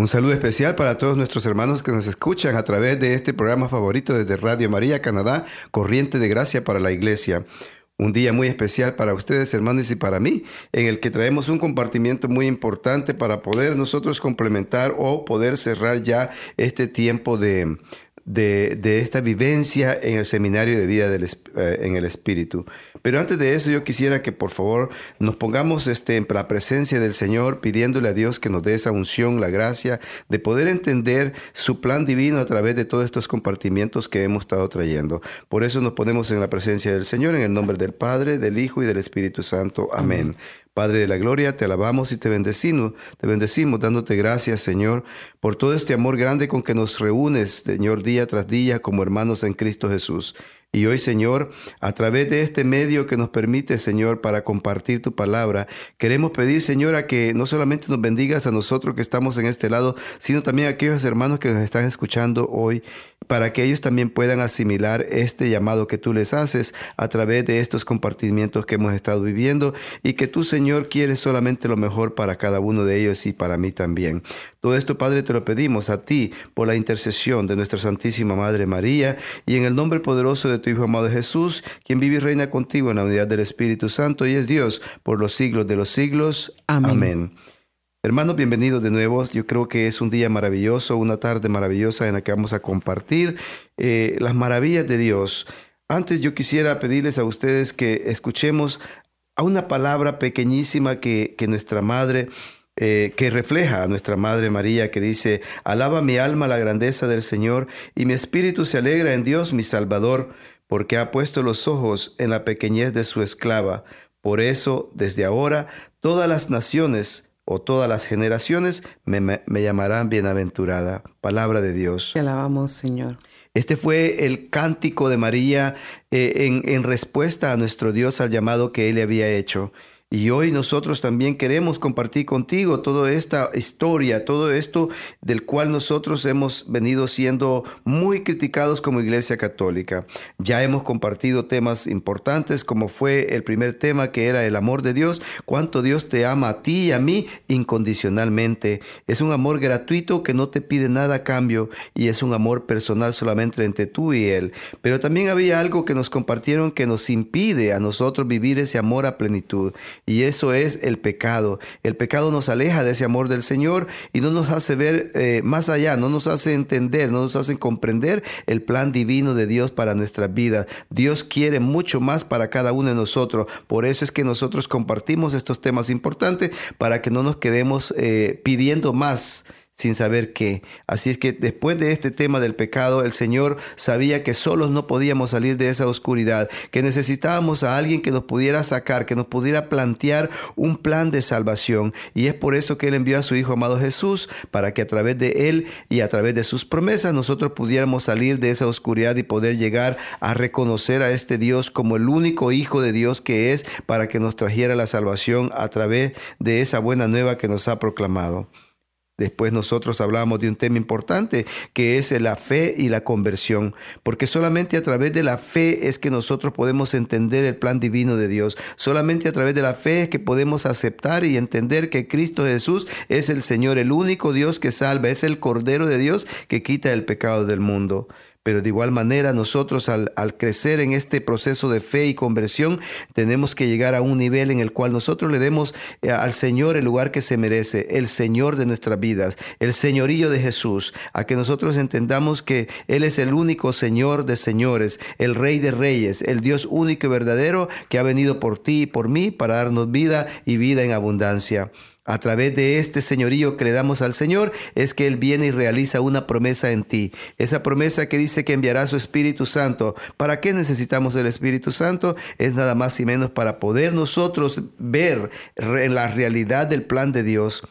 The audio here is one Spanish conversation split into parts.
Un saludo especial para todos nuestros hermanos que nos escuchan a través de este programa favorito desde Radio María Canadá, Corriente de Gracia para la Iglesia. Un día muy especial para ustedes, hermanos, y para mí, en el que traemos un compartimiento muy importante para poder nosotros complementar o poder cerrar ya este tiempo de, de, esta vivencia en el seminario de vida del, eh, en el Espíritu. Pero antes de eso yo quisiera que por favor nos pongamos este, en la presencia del Señor pidiéndole a Dios que nos dé esa unción, la gracia de poder entender su plan divino a través de todos estos compartimientos que hemos estado trayendo. Por eso nos ponemos en la presencia del Señor en el nombre del Padre, del Hijo y del Espíritu Santo. Amén. Padre de la gloria, te alabamos y te bendecimos, te bendecimos dándote gracias, Señor, por todo este amor grande con que nos reúnes, Señor, día tras día como hermanos en Cristo Jesús. Y hoy, Señor, a través de este medio que nos permite, Señor, para compartir tu palabra, queremos pedir, Señor, a que no solamente nos bendigas a nosotros que estamos en este lado, sino también a aquellos hermanos que nos están escuchando hoy, para que ellos también puedan asimilar este llamado que tú les haces a través de estos compartimientos que hemos estado viviendo y que tú, Señor, quieres solamente lo mejor para cada uno de ellos y para mí también. Todo esto, Padre, te lo pedimos a ti por la intercesión de nuestra Santísima Madre María y en el nombre poderoso de tu Hijo amado Jesús, quien vive y reina contigo en la unidad del Espíritu Santo y es Dios por los siglos de los siglos. Amén. Amén. Hermanos, bienvenidos de nuevo. Yo creo que es un día maravilloso, una tarde maravillosa en la que vamos a compartir eh, las maravillas de Dios. Antes yo quisiera pedirles a ustedes que escuchemos a una palabra pequeñísima que, que nuestra madre eh, que refleja a nuestra Madre María, que dice, alaba mi alma la grandeza del Señor, y mi espíritu se alegra en Dios mi Salvador, porque ha puesto los ojos en la pequeñez de su esclava. Por eso, desde ahora, todas las naciones o todas las generaciones me, llamarán bienaventurada. Palabra de Dios. Te alabamos, Señor. Este fue el cántico de María eh, en, en respuesta a nuestro Dios al llamado que él le había hecho. Y hoy nosotros también queremos compartir contigo toda esta historia, todo esto del cual nosotros hemos venido siendo muy criticados como Iglesia Católica. Ya hemos compartido temas importantes como fue el primer tema que era el amor de Dios, cuánto Dios te ama a ti y a mí incondicionalmente. Es un amor gratuito que no te pide nada a cambio y es un amor personal solamente entre tú y Él. Pero también había algo que nos compartieron que nos impide a nosotros vivir ese amor a plenitud. Y eso es el pecado. El pecado nos aleja de ese amor del Señor y no nos hace ver eh, más allá, no nos hace entender, no nos hace comprender el plan divino de Dios para nuestras vidas. Dios quiere mucho más para cada uno de nosotros. Por eso es que nosotros compartimos estos temas importantes para que no nos quedemos eh, pidiendo más sin saber qué. Así es que después de este tema del pecado, el Señor sabía que solos no podíamos salir de esa oscuridad, que necesitábamos a alguien que nos pudiera sacar, que nos pudiera plantear un plan de salvación. Y es por eso que Él envió a su Hijo amado Jesús, para que a través de Él y a través de sus promesas nosotros pudiéramos salir de esa oscuridad y poder llegar a reconocer a este Dios como el único Hijo de Dios que es, para que nos trajera la salvación a través de esa buena nueva que nos ha proclamado. Después nosotros hablamos de un tema importante que es la fe y la conversión, porque solamente a través de la fe es que nosotros podemos entender el plan divino de Dios. Solamente a través de la fe es que podemos aceptar y entender que Cristo Jesús es el Señor, el único Dios que salva, es el Cordero de Dios que quita el pecado del mundo. Pero de igual manera nosotros al, crecer en este proceso de fe y conversión tenemos que llegar a un nivel en el cual nosotros le demos eh, al Señor el lugar que se merece, el Señor de nuestras vidas, el señorillo de Jesús, a que nosotros entendamos que Él es el único Señor de señores, el Rey de reyes, el Dios único y verdadero que ha venido por ti y por mí para darnos vida y vida en abundancia a través de este señorío que le damos al Señor, es que Él viene y realiza una promesa en ti. Esa promesa que dice que enviará su Espíritu Santo. ¿Para qué necesitamos el Espíritu Santo? Es nada más y menos para poder nosotros ver la realidad del plan de Dios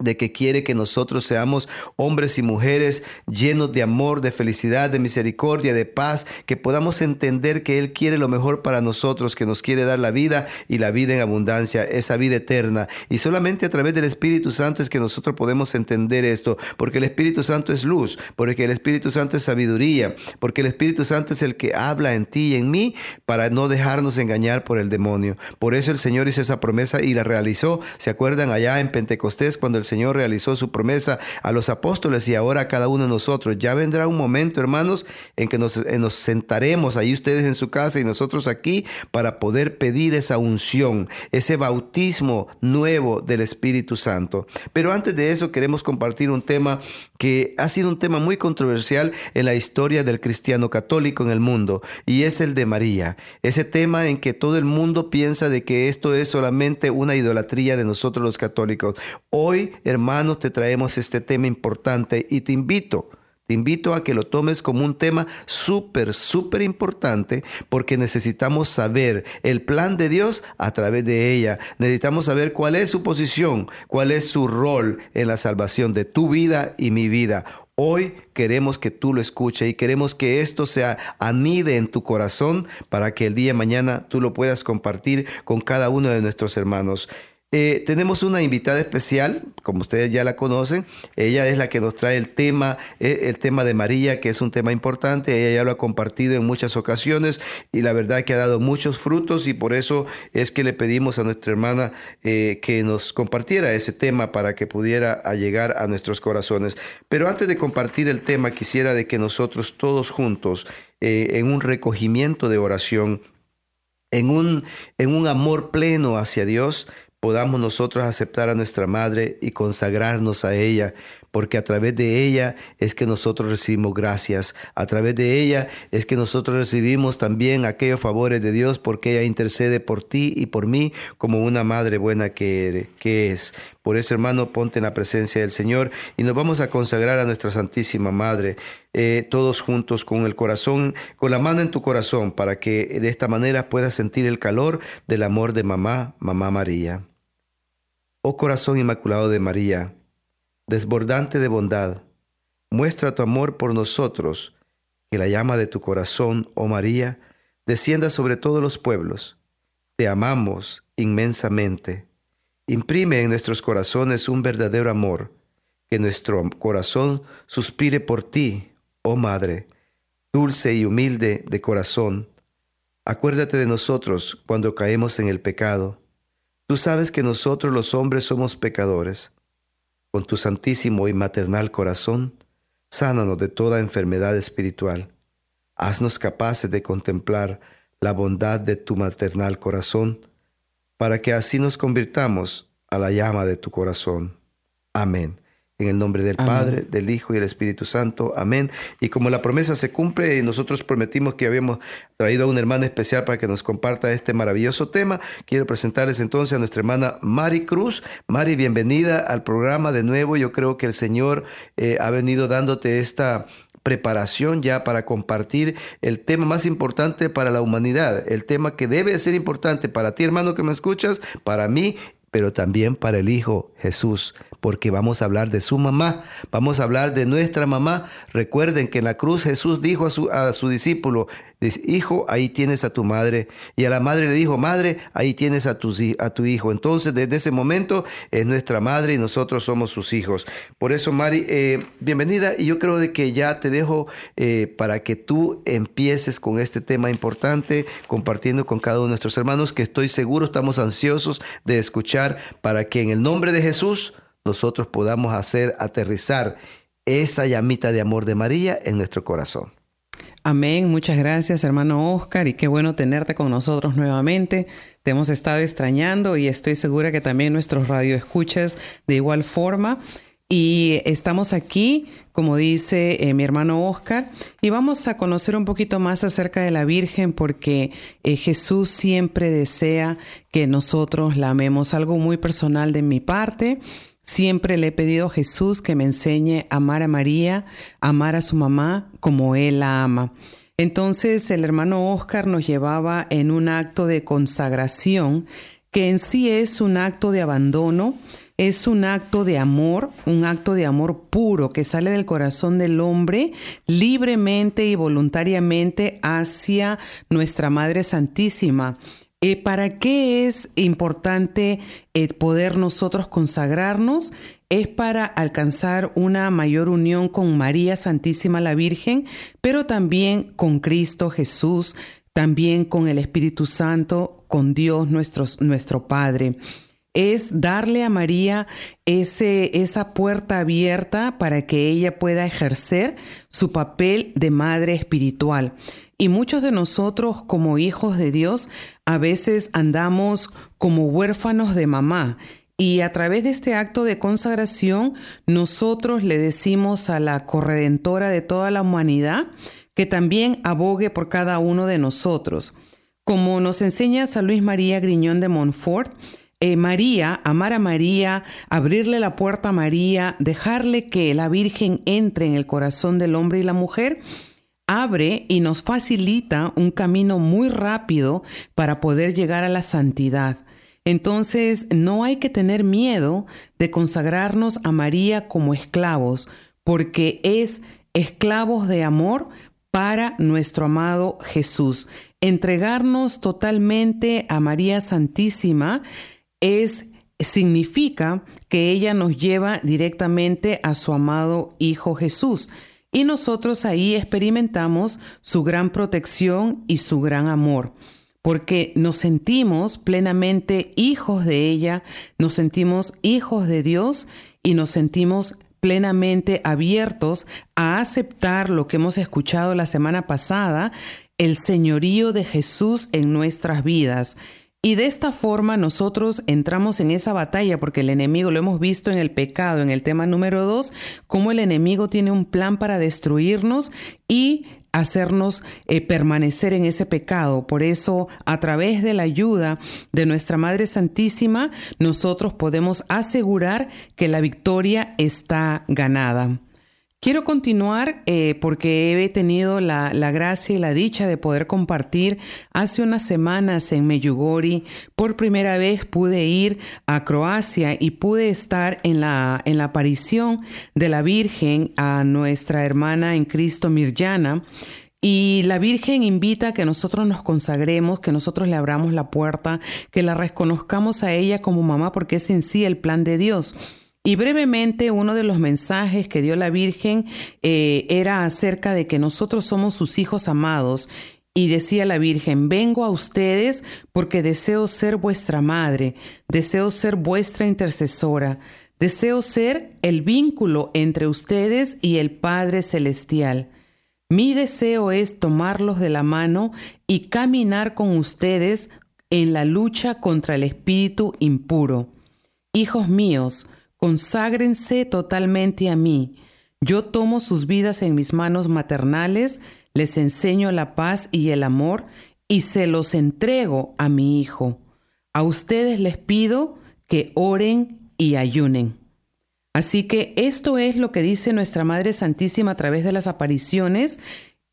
de que quiere que nosotros seamos hombres y mujeres llenos de amor, de felicidad, de misericordia, de paz, que podamos entender que Él quiere lo mejor para nosotros, que nos quiere dar la vida y la vida en abundancia, esa vida eterna. Y solamente a través del Espíritu Santo es que nosotros podemos entender esto, porque el Espíritu Santo es luz, porque el Espíritu Santo es sabiduría, porque el Espíritu Santo es el que habla en ti y en mí para no dejarnos engañar por el demonio. Por eso el Señor hizo esa promesa y la realizó. ¿Se acuerdan allá en Pentecostés cuando el Señor realizó su promesa a los apóstoles y ahora a cada uno de nosotros. Ya vendrá un momento, hermanos, en que nos, nos sentaremos ahí ustedes en su casa y nosotros aquí para poder pedir esa unción, ese bautismo nuevo del Espíritu Santo. Pero antes de eso queremos compartir un tema que ha sido un tema muy controversial en la historia del cristiano católico en el mundo y es el de María. Ese tema en que todo el mundo piensa de que esto es solamente una idolatría de nosotros los católicos. Hoy, hermanos, te traemos este tema importante y te invito te invito a que lo tomes como un tema súper, súper importante porque necesitamos saber el plan de Dios a través de ella. Necesitamos saber cuál es su posición, cuál es su rol en la salvación de tu vida y mi vida. Hoy queremos que tú lo escuches y queremos que esto sea anide en tu corazón para que el día de mañana tú lo puedas compartir con cada uno de nuestros hermanos. Eh, tenemos una invitada especial, como ustedes ya la conocen. Ella es la que nos trae el tema, eh, el tema de María, que es un tema importante. Ella ya lo ha compartido en muchas ocasiones y la verdad que ha dado muchos frutos y por eso es que le pedimos a nuestra hermana eh, que nos compartiera ese tema para que pudiera llegar a nuestros corazones. Pero antes de compartir el tema, quisiera de que nosotros todos juntos, en un recogimiento de oración, en un, en un amor pleno hacia Dios, podamos nosotros aceptar a nuestra Madre y consagrarnos a ella, porque a través de ella es que nosotros recibimos gracias, a través de ella es que nosotros recibimos también aquellos favores de Dios, porque ella intercede por ti y por mí como una madre buena que, es. Por eso, hermano, ponte en la presencia del Señor y nos vamos a consagrar a nuestra Santísima Madre, eh, todos juntos con el corazón, con la mano en tu corazón, para que de esta manera puedas sentir el calor del amor de mamá, mamá María. Oh corazón inmaculado de María, desbordante de bondad, muestra tu amor por nosotros, que la llama de tu corazón, oh María, descienda sobre todos los pueblos. Te amamos inmensamente. Imprime en nuestros corazones un verdadero amor, que nuestro corazón suspire por ti, oh Madre, dulce y humilde de corazón. Acuérdate de nosotros cuando caemos en el pecado Tú sabes que nosotros los hombres somos pecadores. Con tu santísimo y maternal corazón, sánanos de toda enfermedad espiritual. Haznos capaces de contemplar la bondad de tu maternal corazón, para que así nos convirtamos a la llama de tu corazón. Amén. En el nombre del Padre, del Hijo y del Espíritu Santo. Amén. Y como la promesa se cumple y nosotros prometimos que habíamos traído a una hermana especial para que nos comparta este maravilloso tema, quiero presentarles entonces a nuestra hermana Mari Cruz. Mari, bienvenida al programa de nuevo. Yo creo que el Señor eh, ha venido dándote esta preparación ya para compartir el tema más importante para la humanidad, el tema que debe ser importante para ti, hermano, que me escuchas, para mí pero también para el Hijo Jesús, porque vamos a hablar de su mamá, vamos a hablar de nuestra mamá. Recuerden que en la cruz Jesús dijo a su, a su discípulo, hijo, ahí tienes a tu madre. Y a la madre le dijo, madre, ahí tienes a tu, a tu hijo. Entonces, desde ese momento es nuestra madre y nosotros somos sus hijos. Por eso, Mari, eh, bienvenida. Y yo creo de que ya te dejo eh, para que tú empieces con este tema importante, compartiendo con cada uno de nuestros hermanos, que estoy seguro estamos ansiosos de escuchar para que en el nombre de Jesús nosotros podamos hacer aterrizar esa llamita de amor de María en nuestro corazón. Amén, muchas gracias hermano Oscar y qué bueno tenerte con nosotros nuevamente. Te hemos estado extrañando y estoy segura que también nuestros radioescuchas de igual forma. Y estamos aquí, como dice eh, mi hermano Oscar, y vamos a conocer un poquito más acerca de la Virgen porque eh, Jesús siempre desea que nosotros la amemos. Algo muy personal de mi parte. Siempre le he pedido a Jesús que me enseñe a amar a María, amar a su mamá como Él la ama. Entonces el hermano Oscar nos llevaba en un acto de consagración que en sí es un acto de abandono, es un acto de amor, un acto de amor puro que sale del corazón del hombre libremente y voluntariamente hacia nuestra Madre Santísima. Eh, ¿Para qué es importante eh, poder nosotros consagrarnos? Es para alcanzar una mayor unión con María Santísima la Virgen, pero también con Cristo Jesús, también con el Espíritu Santo, con Dios nuestro, nuestro Padre es darle a María ese, esa puerta abierta para que ella pueda ejercer su papel de madre espiritual. Y muchos de nosotros como hijos de Dios a veces andamos como huérfanos de mamá. Y a través de este acto de consagración, nosotros le decimos a la corredentora de toda la humanidad que también abogue por cada uno de nosotros. Como nos enseña San Luis María Griñón de Montfort, eh, María, amar a María, abrirle la puerta a María, dejarle que la Virgen entre en el corazón del hombre y la mujer, abre y nos facilita un camino muy rápido para poder llegar a la santidad. Entonces, no hay que tener miedo de consagrarnos a María como esclavos, porque es esclavos de amor para nuestro amado Jesús. Entregarnos totalmente a María Santísima es significa que ella nos lleva directamente a su amado Hijo Jesús. Y nosotros ahí experimentamos su gran protección y su gran amor, porque nos sentimos plenamente hijos de ella, nos sentimos hijos de Dios y nos sentimos plenamente abiertos a aceptar lo que hemos escuchado la semana pasada, el señorío de Jesús en nuestras vidas. Y de esta forma nosotros entramos en esa batalla porque el enemigo, lo hemos visto en el pecado, en el tema número dos, cómo el enemigo tiene un plan para destruirnos y hacernos eh, permanecer en ese pecado. Por eso, a través de la ayuda de nuestra Madre Santísima, nosotros podemos asegurar que la victoria está ganada. Quiero continuar eh, porque he tenido la, gracia y la dicha de poder compartir hace unas semanas en Meyugori. Por primera vez pude ir a Croacia y pude estar en la, en la aparición de la Virgen a nuestra hermana en Cristo Mirjana. Y la Virgen invita a que nosotros nos consagremos, que nosotros le abramos la puerta, que la reconozcamos a ella como mamá porque es en sí el plan de Dios. Y brevemente, uno de los mensajes que dio la Virgen eh, era acerca de que nosotros somos sus hijos amados. Y decía la Virgen, vengo a ustedes porque deseo ser vuestra madre, deseo ser vuestra intercesora, deseo ser el vínculo entre ustedes y el Padre Celestial. Mi deseo es tomarlos de la mano y caminar con ustedes en la lucha contra el espíritu impuro. Hijos míos, Conságrense totalmente a mí. Yo tomo sus vidas en mis manos maternales, les enseño la paz y el amor y se los entrego a mi Hijo. A ustedes les pido que oren y ayunen. Así que esto es lo que dice nuestra Madre Santísima a través de las apariciones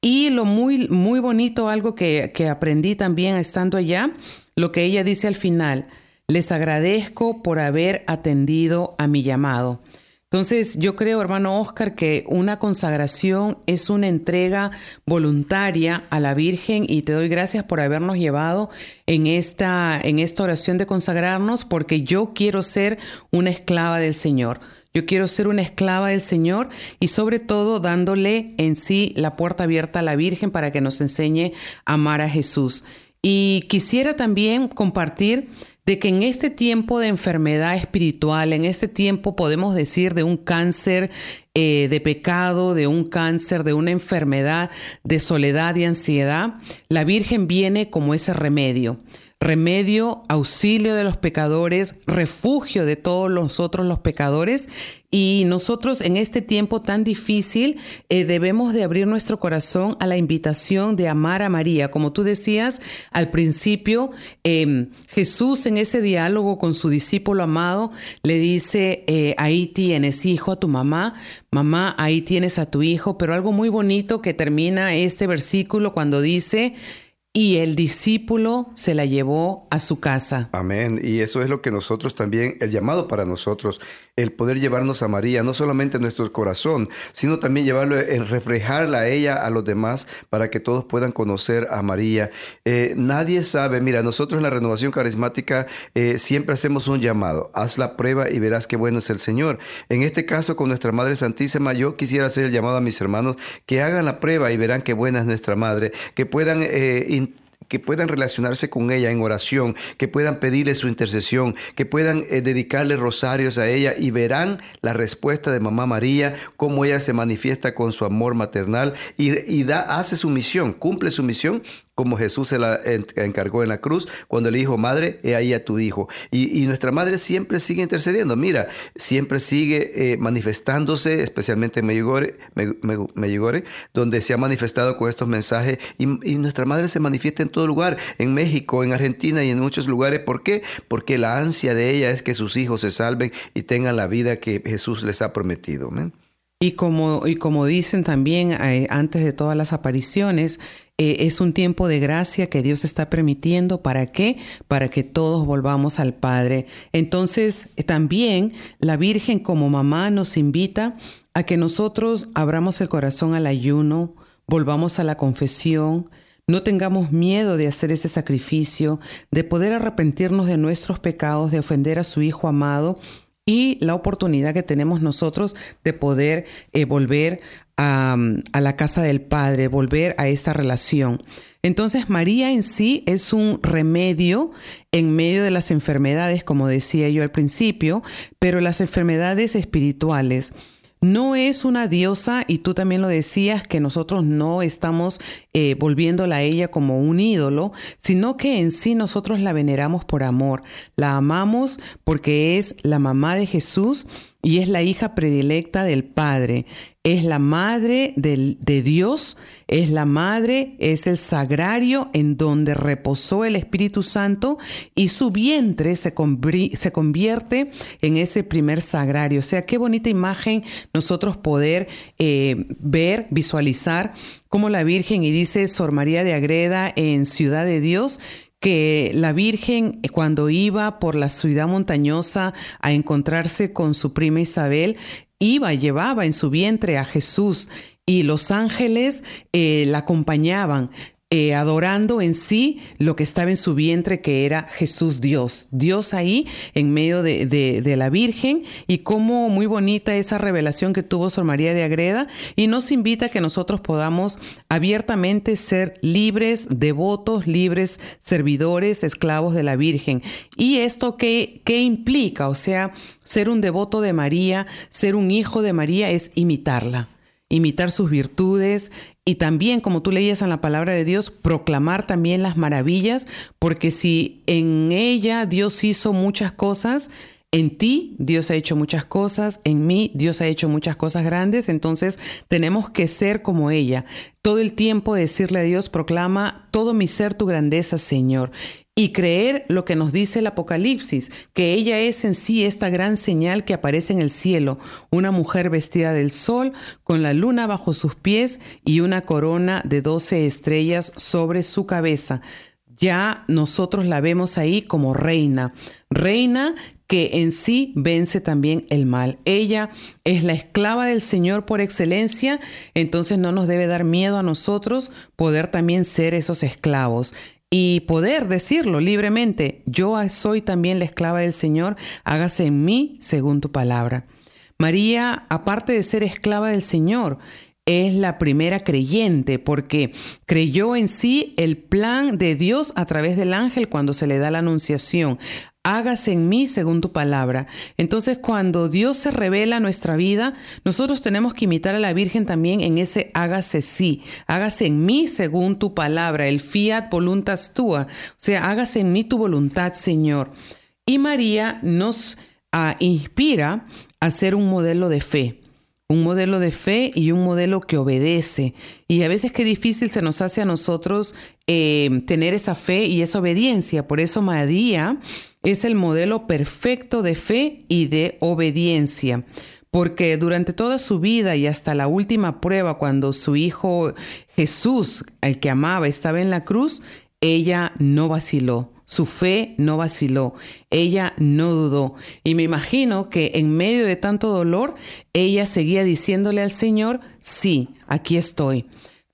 y lo muy, muy bonito, algo que, que aprendí también estando allá, lo que ella dice al final. Les agradezco por haber atendido a mi llamado. Entonces, yo creo, hermano Oscar, que una consagración es una entrega voluntaria a la Virgen y te doy gracias por habernos llevado en esta, en esta oración de consagrarnos, porque yo quiero ser una esclava del Señor. Yo quiero ser una esclava del Señor y sobre todo dándole en sí la puerta abierta a la Virgen para que nos enseñe a amar a Jesús. Y quisiera también compartir de que en este tiempo de enfermedad espiritual, en este tiempo podemos decir de un cáncer eh, de pecado, de un cáncer, de una enfermedad, de soledad y ansiedad, la Virgen viene como ese remedio remedio, auxilio de los pecadores, refugio de todos los otros los pecadores. Y nosotros en este tiempo tan difícil eh, debemos de abrir nuestro corazón a la invitación de amar a María. Como tú decías al principio, em, Jesús en ese diálogo con su discípulo amado le dice, eh, ahí tienes hijo a tu mamá, mamá, ahí tienes a tu hijo, pero algo muy bonito que termina este versículo cuando dice, y el discípulo se la llevó a su casa. Amén. Y eso es lo que nosotros también, el llamado para nosotros, el poder llevarnos a María, no solamente en nuestro corazón, sino también llevarlo, en reflejarla a ella, a los demás, para que todos puedan conocer a María. Eh, nadie sabe, mira, nosotros en la renovación carismática eh, siempre hacemos un llamado, haz la prueba y verás qué bueno es el Señor. En este caso, con nuestra Madre Santísima, yo quisiera hacer el llamado a mis hermanos que hagan la prueba y verán qué buena es nuestra Madre, que puedan... Eh, que puedan relacionarse con ella en oración, que puedan pedirle su intercesión, que puedan eh, dedicarle rosarios a ella y verán la respuesta de Mamá María, cómo ella se manifiesta con su amor maternal y, da, hace su misión, cumple su misión como Jesús se la encargó en la cruz, cuando le dijo, madre, he ahí a tu hijo. Y, nuestra madre siempre sigue intercediendo, mira, siempre sigue eh, manifestándose, especialmente en Medjugorje, donde se ha manifestado con estos mensajes, y, nuestra madre se manifiesta en todo lugar, en México, en Argentina y en muchos lugares. ¿Por qué? Porque la ansia de ella es que sus hijos se salven y tengan la vida que Jesús les ha prometido. Y como, y como dicen también eh, antes de todas las apariciones, eh, es un tiempo de gracia que Dios está permitiendo. ¿Para qué? Para que todos volvamos al Padre. Entonces, eh, también la Virgen como mamá nos invita a que nosotros abramos el corazón al ayuno, volvamos a la confesión, no tengamos miedo de hacer ese sacrificio, de poder arrepentirnos de nuestros pecados, de ofender a su Hijo amado y la oportunidad que tenemos nosotros de poder eh, volver a, la casa del Padre, volver a esta relación. Entonces María en sí es un remedio en medio de las enfermedades, como decía yo al principio, pero las enfermedades espirituales. No es una diosa, y tú también lo decías, que nosotros no estamos eh, volviéndola a ella como un ídolo, sino que en sí nosotros la veneramos por amor. La amamos porque es la mamá de Jesús y es la hija predilecta del Padre. Es la madre de Dios, es la madre, es el sagrario en donde reposó el Espíritu Santo y su vientre se, se convierte en ese primer sagrario. O sea, qué bonita imagen nosotros poder eh, ver, visualizar como la Virgen, y dice Sor María de Agreda en Ciudad de Dios, que la Virgen eh, cuando iba por la ciudad montañosa a encontrarse con su prima Isabel, iba, llevaba en su vientre a Jesús y los ángeles eh, la acompañaban. Eh, adorando en sí lo que estaba en su vientre, que era Jesús Dios. Dios ahí en medio de, de, la Virgen y cómo muy bonita esa revelación que tuvo Sor María de Agreda y nos invita a que nosotros podamos abiertamente ser libres, devotos, libres, servidores, esclavos de la Virgen. ¿Y esto qué, qué implica? O sea, ser un devoto de María, ser un hijo de María es imitarla imitar sus virtudes y también, como tú leías en la palabra de Dios, proclamar también las maravillas, porque si en ella Dios hizo muchas cosas, en ti Dios ha hecho muchas cosas, en mí Dios ha hecho muchas cosas grandes, entonces tenemos que ser como ella. Todo el tiempo decirle a Dios, proclama todo mi ser tu grandeza, Señor y creer lo que nos dice el Apocalipsis, que ella es en sí esta gran señal que aparece en el cielo, una mujer vestida del sol, con la luna bajo sus pies y una corona de doce estrellas sobre su cabeza. Ya nosotros la vemos ahí como reina, reina que en sí vence también el mal. Ella es la esclava del Señor por excelencia, entonces no nos debe dar miedo a nosotros poder también ser esos esclavos y poder decirlo libremente, yo soy también la esclava del Señor, hágase en mí según tu palabra. María, aparte de ser esclava del Señor, es la primera creyente porque creyó en sí el plan de Dios a través del ángel cuando se le da la anunciación. Hágase en mí según tu palabra. Entonces, cuando Dios se revela nuestra vida, nosotros tenemos que imitar a la Virgen también en ese hágase sí, hágase en mí según tu palabra, el fiat voluntas tua, o sea, hágase en mí tu voluntad, Señor. Y María nos ah, inspira a ser un modelo de fe un modelo de fe y un modelo que obedece. Y a veces qué difícil se nos hace a nosotros eh, tener esa fe y esa obediencia. Por eso María es el modelo perfecto de fe y de obediencia. Porque durante toda su vida y hasta la última prueba, cuando su hijo Jesús, el que amaba, estaba en la cruz, ella no vaciló. Su fe no vaciló, ella no dudó. Y me imagino que en medio de tanto dolor, ella seguía diciéndole al Señor, sí, aquí estoy.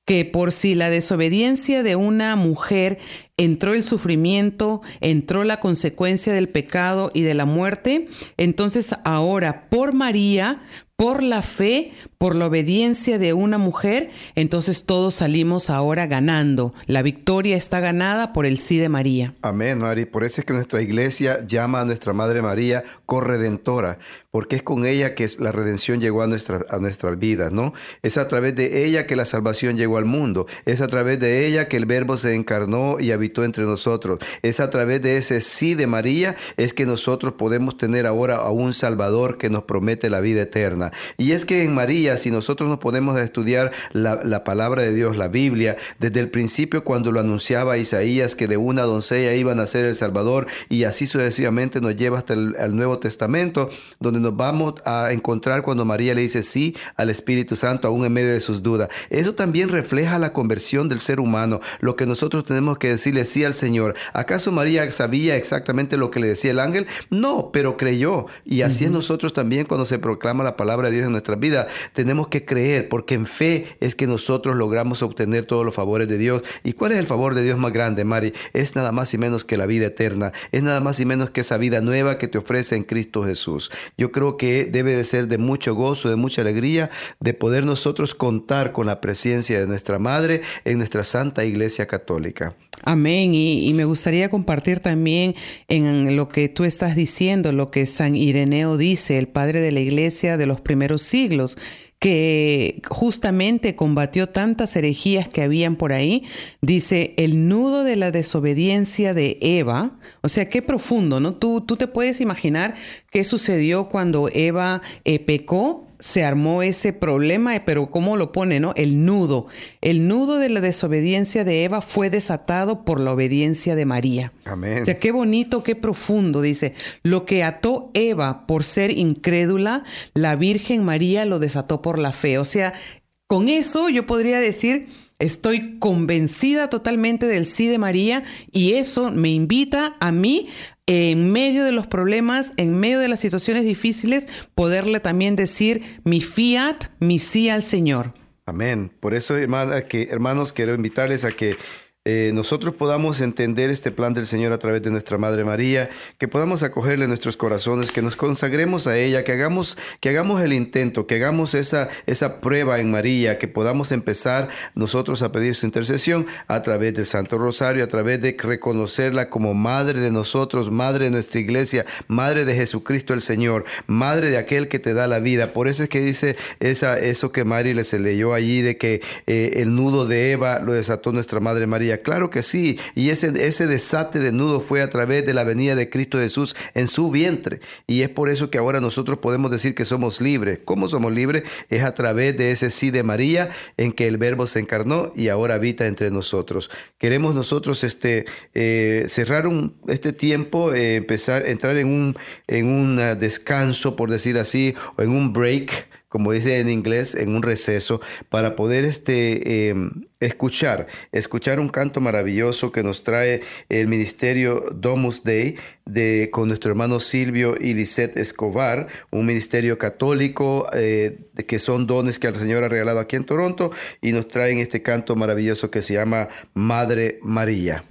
Que por si la desobediencia de una mujer entró el sufrimiento, entró la consecuencia del pecado y de la muerte, entonces ahora por María, por la fe, por la obediencia de una mujer, entonces todos salimos ahora ganando. La victoria está ganada por el sí de María. Amén, Mari. Por eso es que nuestra iglesia llama a nuestra Madre María corredentora, porque es con ella que la redención llegó a, nuestra, a nuestras vidas, ¿no? Es a través de ella que la salvación llegó al mundo. Es a través de ella que el Verbo se encarnó y habitó entre nosotros. Es a través de ese sí de María es que nosotros podemos tener ahora a un Salvador que nos promete la vida eterna. Y es que en María, si nosotros nos ponemos a estudiar la, palabra de Dios, la Biblia, desde el principio cuando lo anunciaba Isaías que de una doncella iba a nacer el Salvador y así sucesivamente nos lleva hasta el, Nuevo Testamento, donde nos vamos a encontrar cuando María le dice sí al Espíritu Santo aún en medio de sus dudas. Eso también refleja la conversión del ser humano, lo que nosotros tenemos que decirle sí al Señor. ¿Acaso María sabía exactamente lo que le decía el ángel? No, pero creyó. Y así es nosotros también cuando se proclama la palabra Dios en nuestra vida. Tenemos que creer, porque en fe es que nosotros logramos obtener todos los favores de Dios. ¿Y cuál es el favor de Dios más grande, Mari? Es nada más y menos que la vida eterna. Es nada más y menos que esa vida nueva que te ofrece en Cristo Jesús. Yo creo que debe de ser de mucho gozo, de mucha alegría, de poder nosotros contar con la presencia de nuestra Madre en nuestra Santa Iglesia Católica. Amén. Y, me gustaría compartir también en lo que tú estás diciendo, lo que San Ireneo dice, el padre de la iglesia de los primeros siglos, que justamente combatió tantas herejías que habían por ahí, dice, el nudo de la desobediencia de Eva, o sea, qué profundo, ¿no? Tú, tú te puedes imaginar qué sucedió cuando Eva eh, pecó se armó ese problema, eh, pero ¿cómo lo pone, no? El nudo. El nudo de la desobediencia de Eva fue desatado por la obediencia de María. Amén. O sea, qué bonito, qué profundo, dice. Lo que ató Eva por ser incrédula, la Virgen María lo desató por la fe. O sea, con eso yo podría decir, estoy convencida totalmente del sí de María y eso me invita a mí en medio de los problemas, en medio de las situaciones difíciles, poderle también decir mi fiat, mi sí al Señor. Amén. Por eso, que, hermanos, quiero invitarles a que eh, nosotros podamos entender este plan del Señor a través de nuestra Madre María, que podamos acogerle nuestros corazones, que nos consagremos a ella, que hagamos, que hagamos el intento, que hagamos esa, esa prueba en María, que podamos empezar nosotros a pedir su intercesión a través del Santo Rosario, a través de reconocerla como Madre de nosotros, Madre de nuestra iglesia, Madre de Jesucristo el Señor, Madre de aquel que te da la vida. Por eso es que dice esa, eso que María le se leyó allí de que eh, el nudo de Eva lo desató nuestra Madre María Claro que sí. Y ese, desate de nudo fue a través de la venida de Cristo Jesús en su vientre. Y es por eso que ahora nosotros podemos decir que somos libres. ¿Cómo somos libres? Es a través de ese sí de María en que el verbo se encarnó y ahora habita entre nosotros. Queremos nosotros este, eh, cerrar un, este tiempo, eh, empezar, entrar en un, en un descanso, por decir así, o en un break como dice en inglés, en un receso, para poder este, em, escuchar, escuchar un canto maravilloso que nos trae el ministerio Domus Dei de, con nuestro hermano Silvio y Lisette Escobar, un ministerio católico eh, que son dones que el Señor ha regalado aquí en Toronto y nos traen este canto maravilloso que se llama Madre María.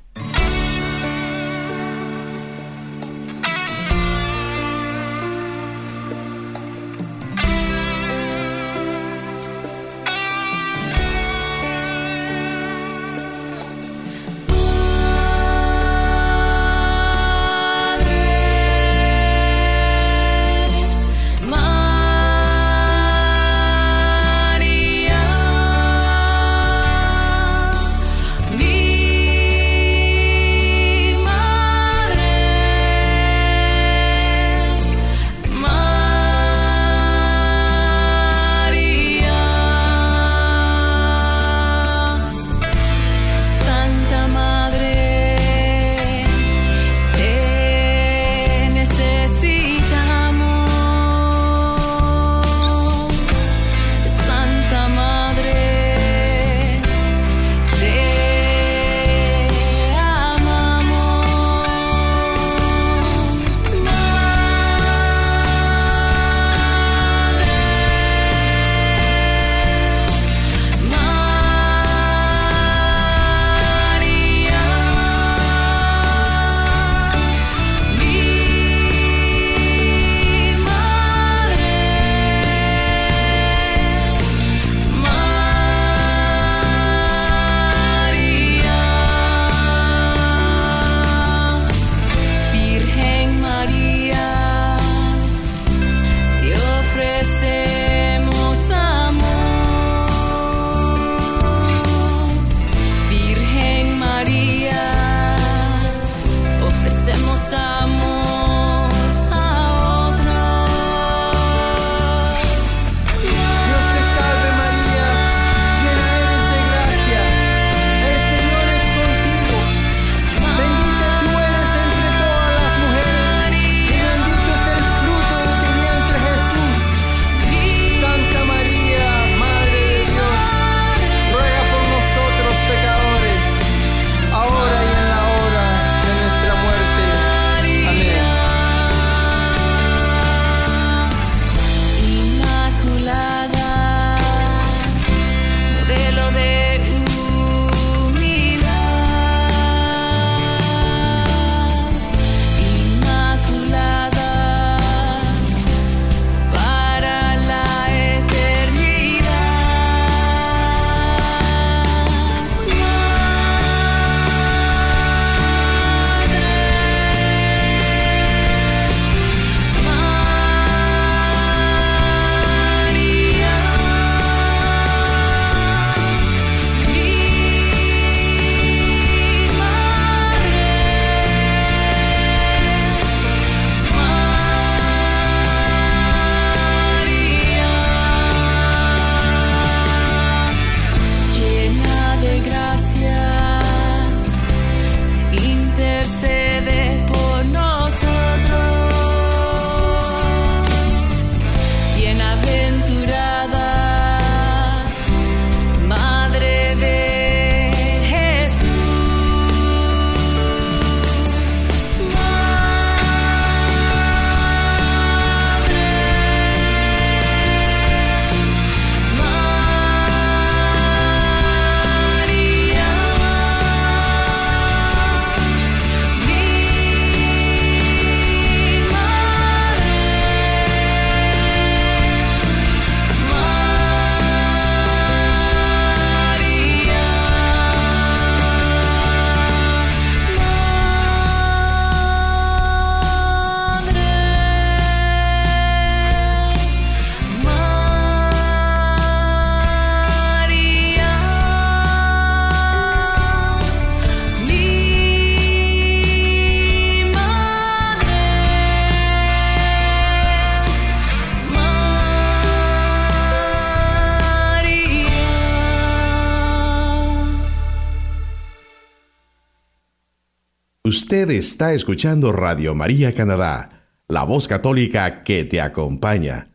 Usted está escuchando Radio María Canadá, la voz católica que te acompaña.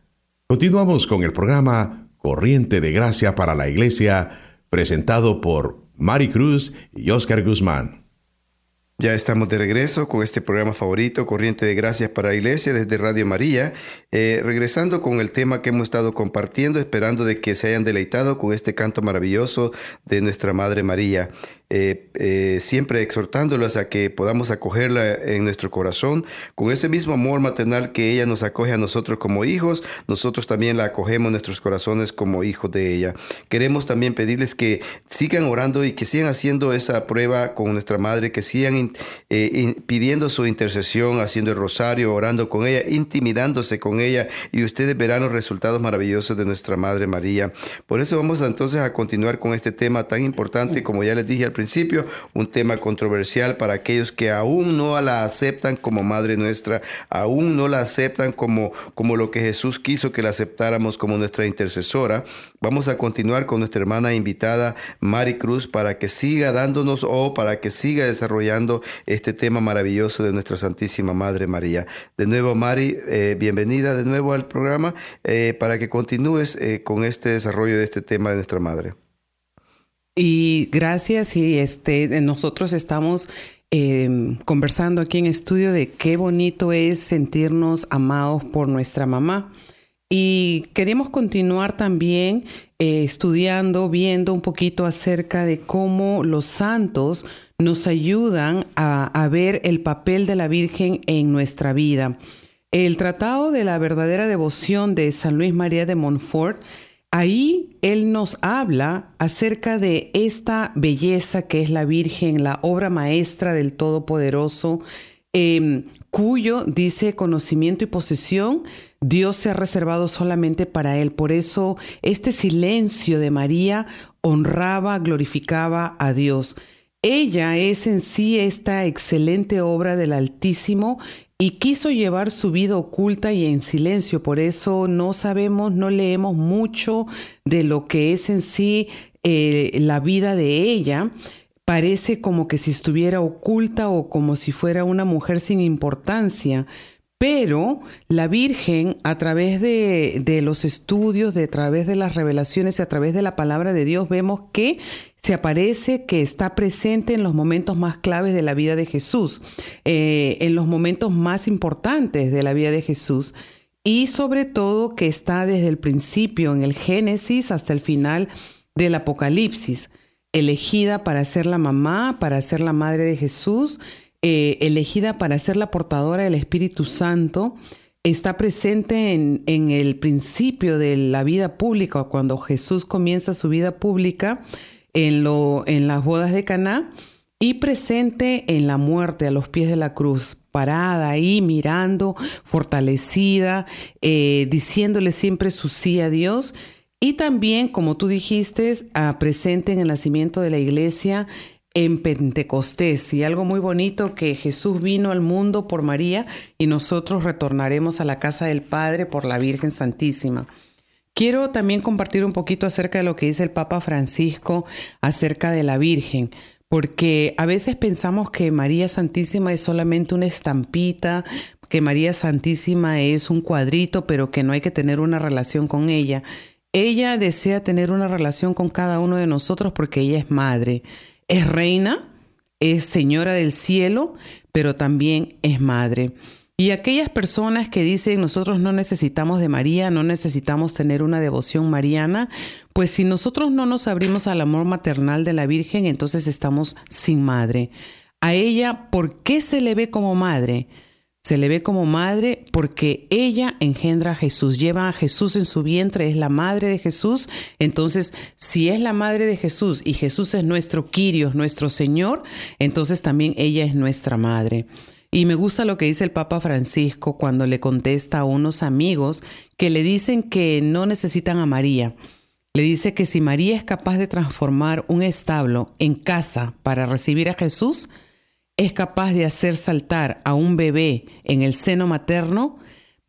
Continuamos con el programa Corriente de Gracia para la Iglesia, presentado por Mari Cruz y Oscar Guzmán. Ya estamos de regreso con este programa favorito, Corriente de Gracias para la Iglesia, desde Radio María, eh, regresando con el tema que hemos estado compartiendo, esperando de que se hayan deleitado con este canto maravilloso de nuestra Madre María. Eh, eh, siempre exhortándolas a que podamos acogerla en nuestro corazón con ese mismo amor maternal que ella nos acoge a nosotros como hijos, nosotros también la acogemos en nuestros corazones como hijos de ella. Queremos también pedirles que sigan orando y que sigan haciendo esa prueba con nuestra madre, que sigan eh, pidiendo su intercesión, haciendo el rosario, orando con ella, intimidándose con ella y ustedes verán los resultados maravillosos de nuestra Madre María. Por eso vamos entonces a continuar con este tema tan importante, como ya les dije al principio, un tema controversial para aquellos que aún no la aceptan como Madre nuestra, aún no la aceptan como, como lo que Jesús quiso que la aceptáramos como nuestra intercesora. Vamos a continuar con nuestra hermana invitada Mari Cruz para que siga dándonos o para que siga desarrollando este tema maravilloso de nuestra Santísima Madre María. De nuevo, Mari, eh, bienvenida de nuevo al programa eh, para que continúes eh, con este desarrollo de este tema de nuestra Madre. Y gracias y este nosotros estamos em, conversando aquí en estudio de qué bonito es sentirnos amados por nuestra mamá. Y queremos continuar también eh, estudiando, viendo un poquito acerca de cómo los santos nos ayudan a, a ver el papel de la Virgen en nuestra vida. El Tratado de la Verdadera Devoción de San Luis María de Montfort Ahí él nos habla acerca de esta belleza que es la Virgen, la obra maestra del Todopoderoso, em, cuyo, dice, conocimiento y posesión Dios se ha reservado solamente para él. Por eso este silencio de María honraba, glorificaba a Dios. Ella es en sí esta excelente obra del Altísimo y quiso llevar su vida oculta y en silencio. Por eso no sabemos, no leemos mucho de lo que es en sí eh, la vida de ella. Parece como que si estuviera oculta o como si fuera una mujer sin importancia. Pero la Virgen, a través de, de, los estudios, de a través de las revelaciones y a través de la palabra de Dios, vemos que se aparece que está presente en los momentos más claves de la vida de Jesús, eh, en los momentos más importantes de la vida de Jesús y sobre todo que está desde el principio, en el Génesis, hasta el final del Apocalipsis, elegida para ser la mamá, para ser la madre de Jesús, eh, elegida para ser la portadora del Espíritu Santo, está presente en, en el principio de la vida pública, cuando Jesús comienza su vida pública, en, lo, en las bodas de Caná y presente en la muerte a los pies de la cruz, parada ahí mirando, fortalecida, eh, diciéndole siempre su sí a Dios. Y también, como tú dijiste, presente en el nacimiento de la iglesia en Pentecostés. Y algo muy bonito que Jesús vino al mundo por María y nosotros retornaremos a la casa del Padre por la Virgen Santísima. Quiero también compartir un poquito acerca de lo que dice el Papa Francisco acerca de la Virgen, porque a veces pensamos que María Santísima es solamente una estampita, que María Santísima es un cuadrito, pero que no hay que tener una relación con ella. Ella desea tener una relación con cada uno de nosotros porque ella es madre, es reina, es señora del cielo, pero también es madre. Y aquellas personas que dicen nosotros no necesitamos de María, no necesitamos tener una devoción mariana, pues si nosotros no nos abrimos al amor maternal de la Virgen, entonces estamos sin madre. A ella, ¿por qué se le ve como madre? Se le ve como madre porque ella engendra a Jesús, lleva a Jesús en su vientre, es la madre de Jesús. Entonces, si es la madre de Jesús y Jesús es nuestro Quirios, nuestro Señor, entonces también ella es nuestra madre. Y me gusta lo que dice el Papa Francisco cuando le contesta a unos amigos que le dicen que no necesitan a María. Le dice que si María es capaz de transformar un establo en casa para recibir a Jesús, es capaz de hacer saltar a un bebé en el seno materno,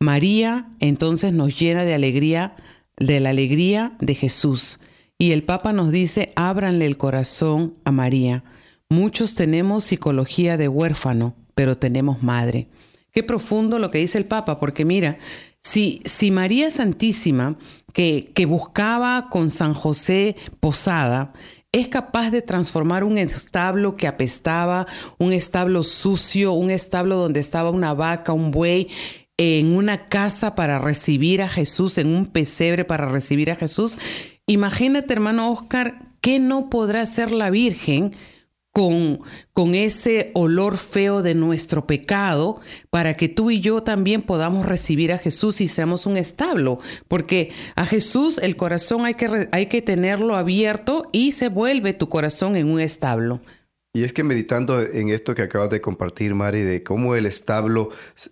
María entonces nos llena de alegría, de la alegría de Jesús. Y el Papa nos dice, ábranle el corazón a María muchos tenemos psicología de huérfano, pero tenemos madre. Qué profundo lo que dice el Papa, porque mira, si, si María Santísima, que, que buscaba con San José Posada, es capaz de transformar un establo que apestaba, un establo sucio, un establo donde estaba una vaca, un buey, en una casa para recibir a Jesús, en un pesebre para recibir a Jesús. Imagínate, hermano Oscar, ¿qué no podrá hacer la Virgen con, con ese olor feo de nuestro pecado para que tú y yo también podamos recibir a Jesús y seamos un establo, porque a Jesús el corazón hay que, hay que tenerlo abierto y se vuelve tu corazón en un establo. Y es que meditando en esto que acabas de compartir, Mari, de cómo el establo,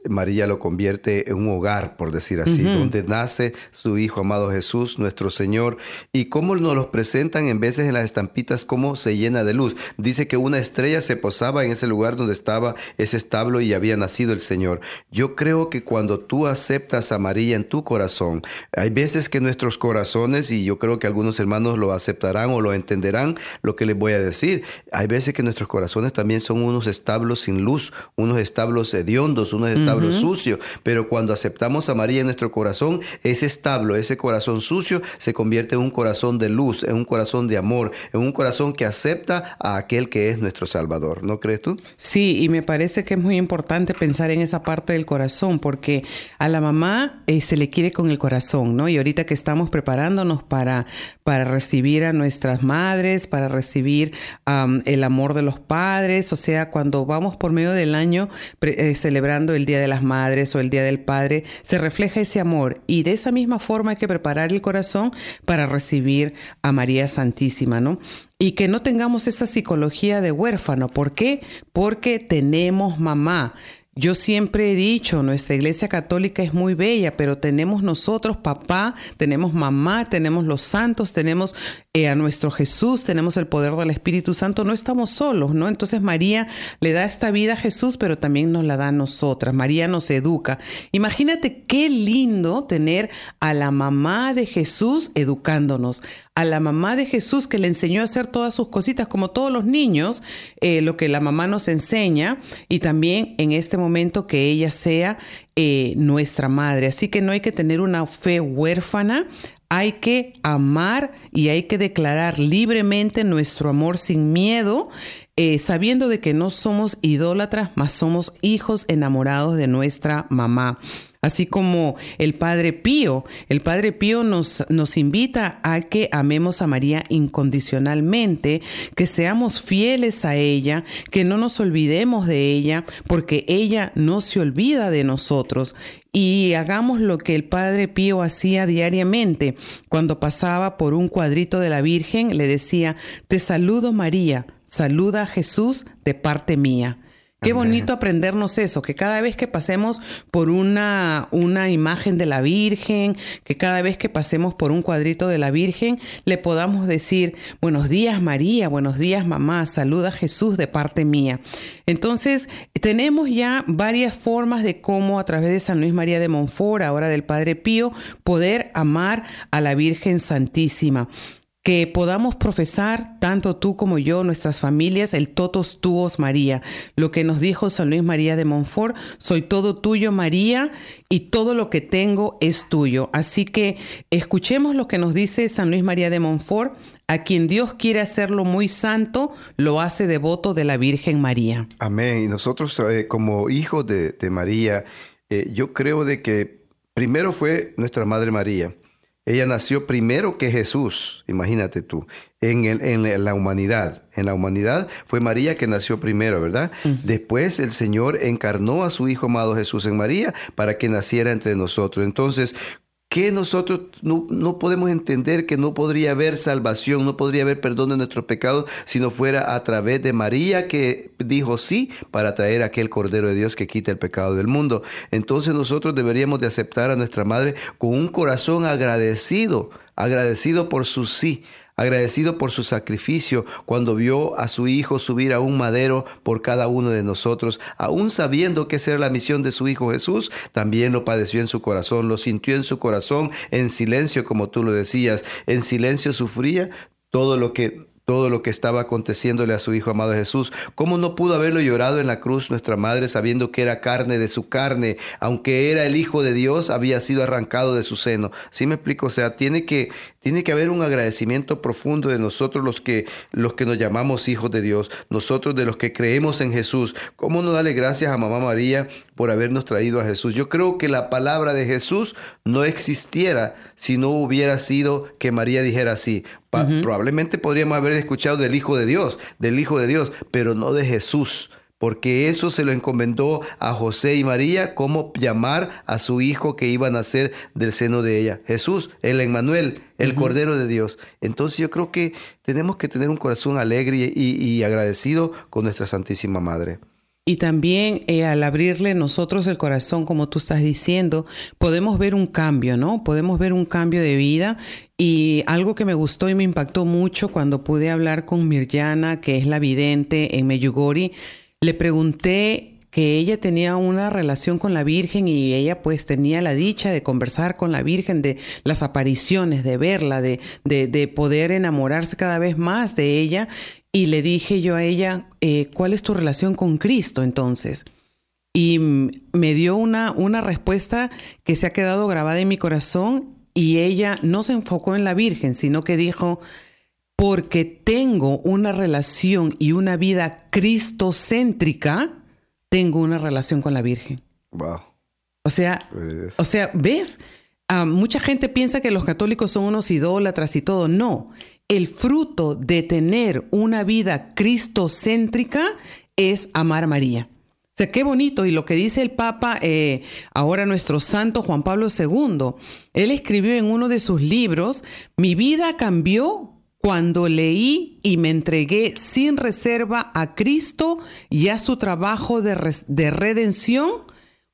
María lo convierte en un hogar, por decir así, donde nace su Hijo amado Jesús, nuestro Señor, y cómo nos los presentan en veces en las estampitas, cómo se llena de luz. Dice que una estrella se posaba en ese lugar donde estaba ese establo y había nacido el Señor. Yo creo que cuando tú aceptas a María en tu corazón, hay veces que nuestros corazones, y yo creo que algunos hermanos lo aceptarán o lo entenderán, lo que les voy a decir, hay veces que nuestros corazones también son unos establos sin luz, unos establos hediondos, unos establos sucios. Pero cuando aceptamos a María en nuestro corazón, ese establo, ese corazón sucio, se convierte en un corazón de luz, en un corazón de amor, en un corazón que acepta a aquel que es nuestro Salvador. ¿No crees tú? Sí, y me parece que es muy importante pensar en esa parte del corazón, porque a la mamá eh, se le quiere con el corazón, ¿no? Y ahorita que estamos preparándonos para, para recibir a nuestras madres, para recibir el amor de los padres, o sea, cuando vamos por medio del año eh, celebrando el Día de las Madres o el Día del Padre, se refleja ese amor y de esa misma forma hay que preparar el corazón para recibir a María Santísima, ¿no? Y que no tengamos esa psicología de huérfano. ¿Por qué? Porque tenemos mamá. Yo siempre he dicho, nuestra iglesia católica es muy bella, pero tenemos nosotros papá, tenemos mamá, tenemos los santos, tenemos eh, a nuestro Jesús, tenemos el poder del Espíritu Santo, no estamos solos, ¿no? Entonces María le da esta vida a Jesús, pero también nos la da a nosotras. María nos educa. Imagínate qué lindo tener a la mamá de Jesús educándonos, a la mamá de Jesús que le enseñó a hacer todas sus cositas, como todos los niños, eh, lo que la mamá nos enseña, y también en este momento que ella sea eh, nuestra madre. Así que no hay que tener una fe huérfana, hay que amar y hay que declarar libremente nuestro amor sin miedo, eh, sabiendo de que no somos idólatras, mas somos hijos enamorados de nuestra mamá. Así como el Padre Pío, el Padre Pío nos, nos invita a que amemos a María incondicionalmente, que seamos fieles a ella, que no nos olvidemos de ella, porque ella no se olvida de nosotros y hagamos lo que el Padre Pío hacía diariamente. Cuando pasaba por un cuadrito de la Virgen, le decía, Te saludo María, saluda a Jesús de parte mía. Qué bonito aprendernos eso, que cada vez que pasemos por una, una imagen de la Virgen, que cada vez que pasemos por un cuadrito de la Virgen, le podamos decir, buenos días María, buenos días mamá, saluda a Jesús de parte mía. Entonces, tenemos ya varias formas de cómo a través de San Luis María de Montfort, ahora del Padre Pío, poder amar a la Virgen Santísima que podamos profesar, tanto tú como yo, nuestras familias, el totos tuos María. Lo que nos dijo San Luis María de Montfort, soy todo tuyo María y todo lo que tengo es tuyo. Así que escuchemos lo que nos dice San Luis María de Montfort, a quien Dios quiere hacerlo muy santo, lo hace devoto de la Virgen María. Amén. Y nosotros eh, como hijos de, María, eh, yo creo de que primero fue nuestra Madre María. Ella nació primero que Jesús, imagínate tú, en, en, la humanidad. En la humanidad fue María que nació primero, ¿verdad? Después el Señor encarnó a su Hijo amado Jesús en María para que naciera entre nosotros. Entonces, que nosotros no, podemos entender que no podría haber salvación, no podría haber perdón de nuestros pecados si no fuera a través de María que dijo sí para traer aquel Cordero de Dios que quita el pecado del mundo. Entonces nosotros deberíamos de aceptar a nuestra Madre con un corazón agradecido, agradecido por su sí, agradecido por su sacrificio cuando vio a su Hijo subir a un madero por cada uno de nosotros, aún sabiendo que esa era la misión de su Hijo Jesús, también lo padeció en su corazón, lo sintió en su corazón, en silencio, como tú lo decías, en silencio sufría todo lo que todo lo que estaba aconteciéndole a su Hijo amado Jesús. ¿Cómo no pudo haberlo llorado en la cruz nuestra madre sabiendo que era carne de su carne, aunque era el Hijo de Dios, había sido arrancado de su seno? ¿Sí me explico? O sea, tiene que, tiene que haber un agradecimiento profundo de nosotros los que, los que nos llamamos hijos de Dios, nosotros de los que creemos en Jesús. ¿Cómo no darle gracias a mamá María por habernos traído a Jesús? Yo creo que la palabra de Jesús no existiera si no hubiera sido que María dijera así. Probablemente podríamos haber escuchado del Hijo de Dios, del Hijo de Dios, pero no de Jesús porque eso se lo encomendó a José y María, cómo llamar a su hijo que iba a nacer del seno de ella. Jesús, el Emmanuel, el Cordero de Dios. Entonces yo creo que tenemos que tener un corazón alegre y, agradecido con nuestra Santísima Madre. Y también eh, al abrirle nosotros el corazón, como tú estás diciendo, podemos ver un cambio, ¿no? Podemos ver un cambio de vida. Y algo que me gustó y me impactó mucho cuando pude hablar con Mirjana, que es la vidente en Meyugori, le pregunté que ella tenía una relación con la Virgen y ella pues tenía la dicha de conversar con la Virgen, de las apariciones, de verla, de, de, poder enamorarse cada vez más de ella. Y le dije yo a ella, eh, ¿cuál es tu relación con Cristo entonces? Y me dio una, una respuesta que se ha quedado grabada en mi corazón y ella no se enfocó en la Virgen, sino que dijo, porque tengo una relación y una vida cristocéntrica, tengo una relación con la Virgen. Wow. O sea, o sea, ¿ves? Ah, mucha gente piensa que los católicos son unos idólatras y todo. No, el fruto de tener una vida cristocéntrica es amar a María. O sea, qué bonito. Y lo que dice el Papa, eh, ahora nuestro santo Juan Pablo II, él escribió en uno de sus libros, mi vida cambió cuando leí y me entregué sin reserva a Cristo y a su trabajo de, de redención,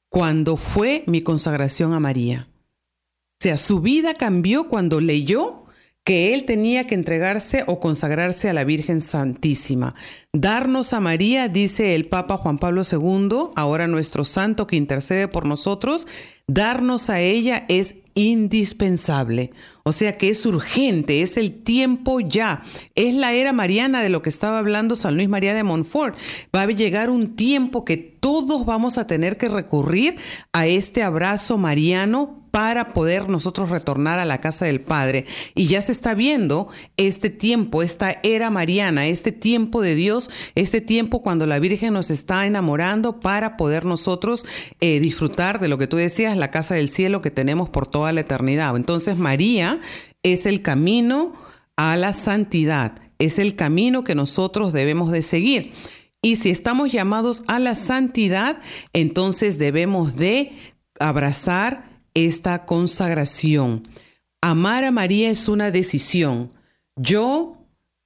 cuando fue mi consagración a María. O sea, su vida cambió cuando leyó que él tenía que entregarse o consagrarse a la Virgen Santísima. Darnos a María, dice el Papa Juan Pablo II, ahora nuestro santo que intercede por nosotros, darnos a ella es indispensable. O sea que es urgente, es el tiempo ya. Es la era mariana de lo que estaba hablando San Luis María de Montfort. Va a llegar un tiempo que todos vamos a tener que recurrir a este abrazo mariano para poder nosotros retornar a la casa del Padre. Y ya se está viendo este tiempo, esta era mariana, este tiempo de Dios, este tiempo cuando la Virgen nos está enamorando para poder nosotros eh, disfrutar de lo que tú decías, la casa del cielo que tenemos por toda la eternidad. Entonces María es el camino a la santidad, es el camino que nosotros debemos de seguir. Y si estamos llamados a la santidad, entonces debemos de abrazar esta consagración. Amar a María es una decisión. Yo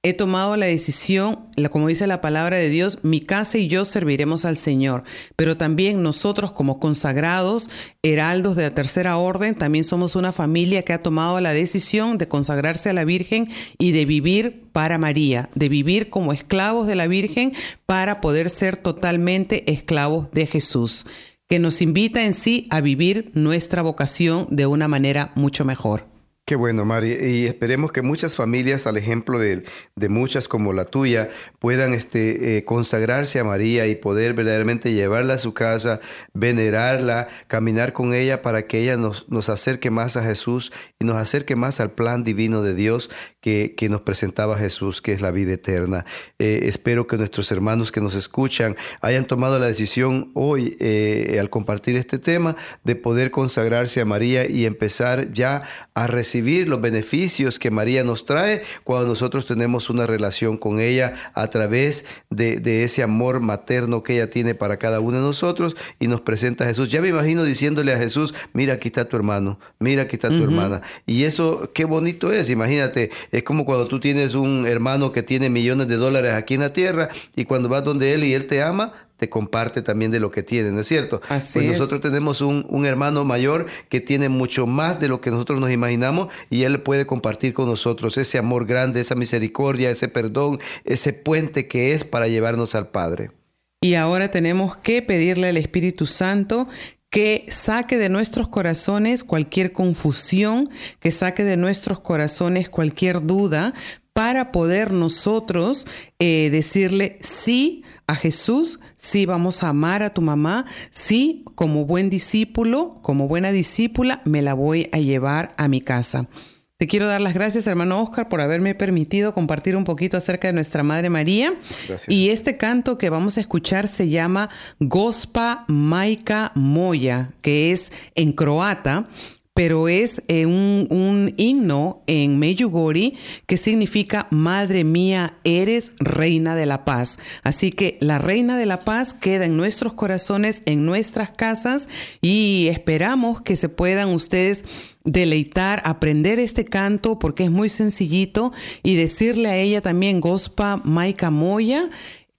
he tomado la decisión, como dice la palabra de Dios, mi casa y yo serviremos al Señor, pero también nosotros como consagrados, heraldos de la tercera orden, también somos una familia que ha tomado la decisión de consagrarse a la Virgen y de vivir para María, de vivir como esclavos de la Virgen para poder ser totalmente esclavos de Jesús que nos invita en sí a vivir nuestra vocación de una manera mucho mejor. Qué bueno, Mari. Y esperemos que muchas familias, al ejemplo de, muchas como la tuya, puedan este, eh, consagrarse a María y poder verdaderamente llevarla a su casa, venerarla, caminar con ella para que ella nos, nos acerque más a Jesús y nos acerque más al plan divino de Dios que, que nos presentaba Jesús, que es la vida eterna. Eh, espero que nuestros hermanos que nos escuchan hayan tomado la decisión hoy, eh, al compartir este tema, de poder consagrarse a María y empezar ya a recibir los beneficios que María nos trae cuando nosotros tenemos una relación con ella a través de, ese amor materno que ella tiene para cada uno de nosotros y nos presenta a Jesús. Ya me imagino diciéndole a Jesús, mira, aquí está tu hermano, mira, aquí está tu hermana. Y eso, qué bonito es, imagínate, es como cuando tú tienes un hermano que tiene millones de dólares aquí en la tierra y cuando vas donde él y él te ama, te comparte también de lo que tiene, ¿no es cierto? Así pues nosotros tenemos un, un, hermano mayor que tiene mucho más de lo que nosotros nos imaginamos y él puede compartir con nosotros ese amor grande, esa misericordia, ese perdón, ese puente que es para llevarnos al Padre. Y ahora tenemos que pedirle al Espíritu Santo que saque de nuestros corazones cualquier confusión, que saque de nuestros corazones cualquier duda, para poder nosotros eh, decirle sí a Jesús, sí vamos a amar a tu mamá, sí como buen discípulo, como buena discípula, me la voy a llevar a mi casa. Te quiero dar las gracias, hermano Oscar, por haberme permitido compartir un poquito acerca de nuestra Madre María. Gracias. Y este canto que vamos a escuchar se llama Gospa Maika Moya, que es en croata pero es eh, un, un, himno en Meyugori que significa Madre mía, eres reina de la paz. Así que la reina de la paz queda en nuestros corazones, en nuestras casas y esperamos que se puedan ustedes deleitar, aprender este canto porque es muy sencillito y decirle a ella también, Gospa Maika Moya,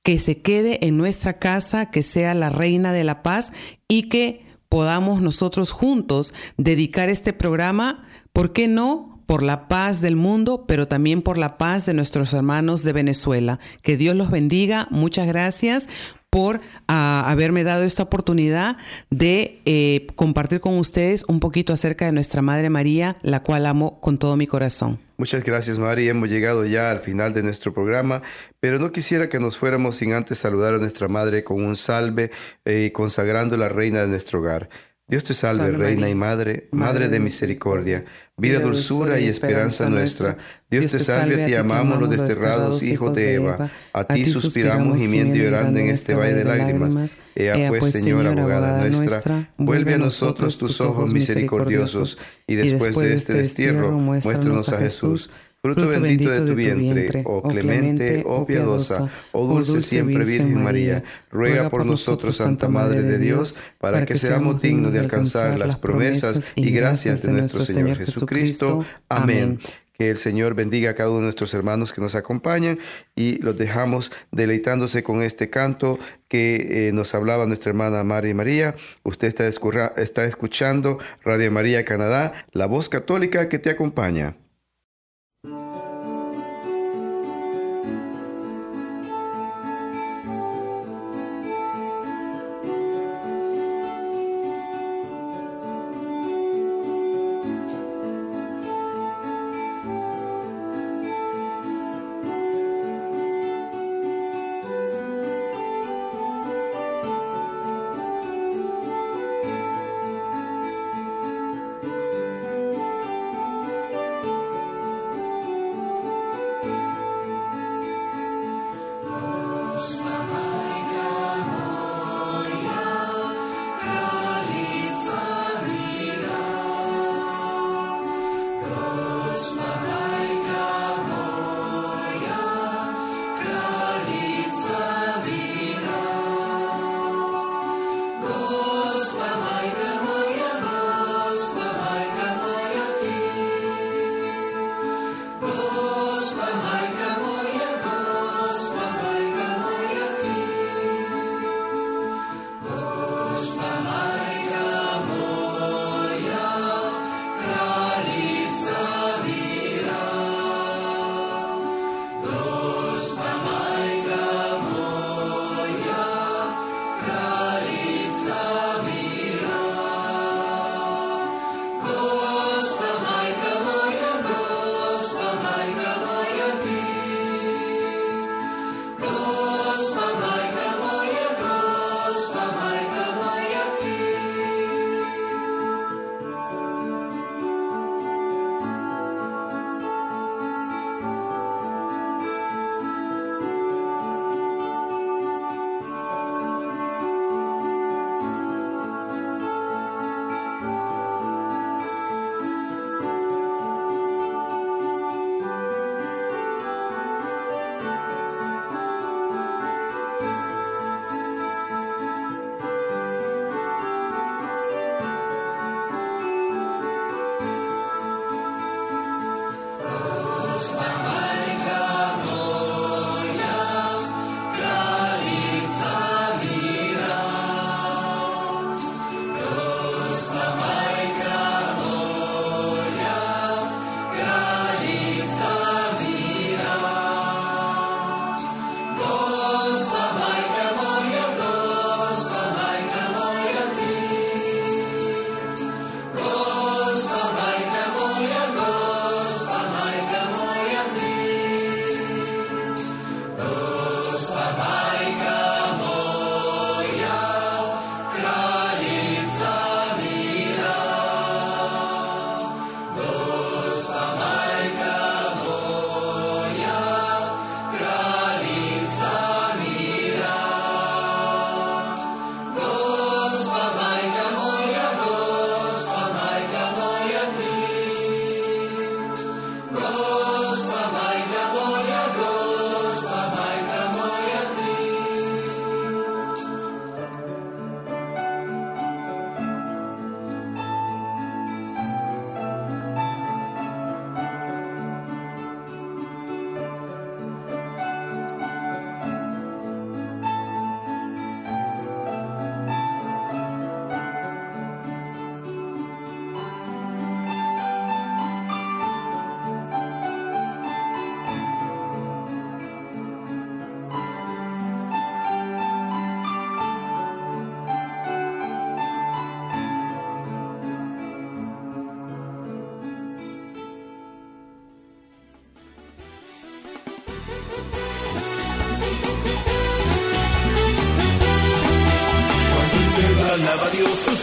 que se quede en nuestra casa, que sea la reina de la paz y que podamos nosotros juntos dedicar este programa, ¿por qué no? por la paz del mundo, pero también por la paz de nuestros hermanos de Venezuela. Que Dios los bendiga. Muchas gracias por uh, haberme dado esta oportunidad de eh, compartir con ustedes un poquito acerca de nuestra Madre María, la cual amo con todo mi corazón. Muchas gracias, Mari. Hemos llegado ya al final de nuestro programa, pero no quisiera que nos fuéramos sin antes saludar a nuestra Madre con un salve eh, consagrando la reina de nuestro hogar. Dios te salve, Reina y Madre, Madre de misericordia, vida, dulzura y esperanza nuestra. Dios te salve, te amamos los desterrados hijos de Eva. A ti suspiramos gimiendo y llorando en este valle de lágrimas. Ea pues, Señora, abogada nuestra, vuelve a nosotros tus ojos misericordiosos, y después de este destierro, muéstranos a Jesús. Fruto bendito de tu vientre, oh clemente, oh piadosa, oh dulce siempre Virgen María, ruega por nosotros, Santa Madre de Dios, para que seamos dignos de alcanzar las promesas y gracias de nuestro Señor Jesucristo. Amén. Que el Señor bendiga a cada uno de nuestros hermanos que nos acompañan y los dejamos deleitándose con este canto que eh, nos hablaba nuestra hermana María María. Usted está escuchando Radio María Canadá, la voz católica que te acompaña.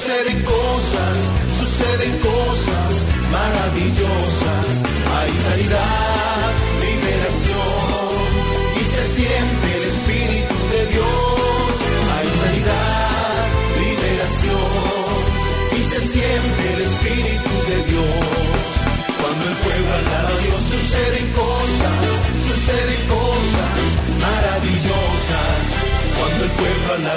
Suceden cosas, suceden cosas maravillosas.